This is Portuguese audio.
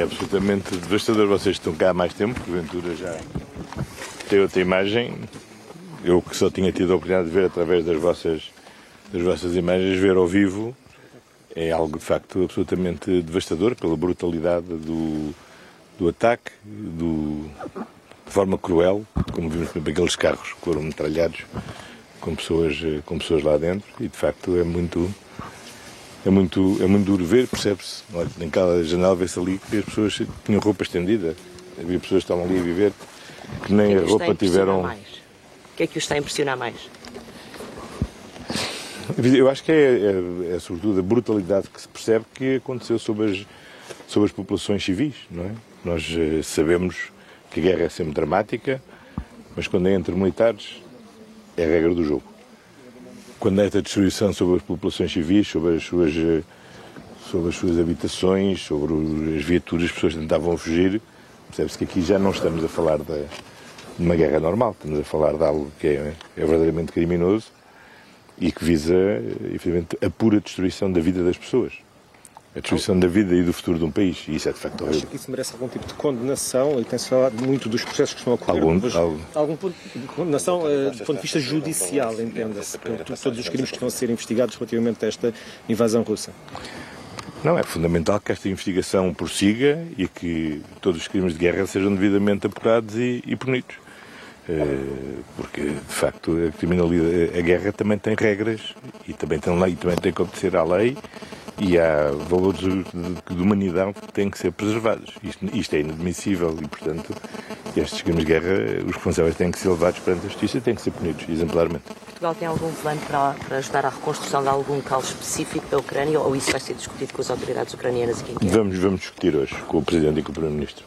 é absolutamente devastador. Vocês estão cá há mais tempo, porventura já tem outra imagem. Eu que só tinha tido a oportunidade de ver através das vossas, das vossas imagens, ver ao vivo é algo de facto absolutamente devastador pela brutalidade do, do ataque, do, de forma cruel, como vimos por aqueles carros que foram metralhados com pessoas, com pessoas lá dentro e de facto é muito é muito, é muito duro ver, percebe-se. Em cada janela vê-se ali que as pessoas tinham roupa estendida. Havia pessoas que estavam ali a viver que nem que é a roupa tiveram. Mais? O que é que os está a impressionar mais? Eu acho que é, é, é, sobretudo a brutalidade que se percebe que aconteceu sobre as, sobre as populações civis, não é? Nós eh, sabemos que a guerra é sempre dramática, mas quando é entre militares é a regra do jogo. Quando é esta destruição sobre as populações civis, sobre as suas, eh, sobre as suas habitações, sobre as viaturas, as pessoas tentavam fugir, percebe-se que aqui já não estamos a falar de, uma guerra normal, estamos a falar de algo que é, é verdadeiramente criminoso e que visa, efetivamente, a pura destruição da vida das pessoas. A destruição da vida e do futuro de um país. E isso é de facto horrível. Acha que isso merece algum tipo de condenação? E tem-se falado muito dos processos que estão a ocorrer. Algum, mas, algum. algum ponto de condenação uh, do ponto de vista judicial, entenda-se, por todos os crimes que estão a ser investigados relativamente a esta invasão russa? Não, é fundamental que esta investigação prossiga e que todos os crimes de guerra sejam devidamente apurados e, e punidos. Uh, porque, de facto, a criminalidade, a guerra também tem regras e também tem lei, também tem que obedecer à lei e há valores de, de humanidade que têm que ser preservados. Isto, isto, é inadmissível e, portanto, estes crimes de guerra, os responsáveis têm que ser levados perante a justiça e têm que ser punidos exemplarmente. Portugal tem algum plano para, para ajudar à reconstrução de algum local específico da Ucrânia ou isso vai ser discutido com as autoridades ucranianas aqui em Kiev? Vamos, vamos discutir hoje com o Presidente e com o Primeiro-Ministro.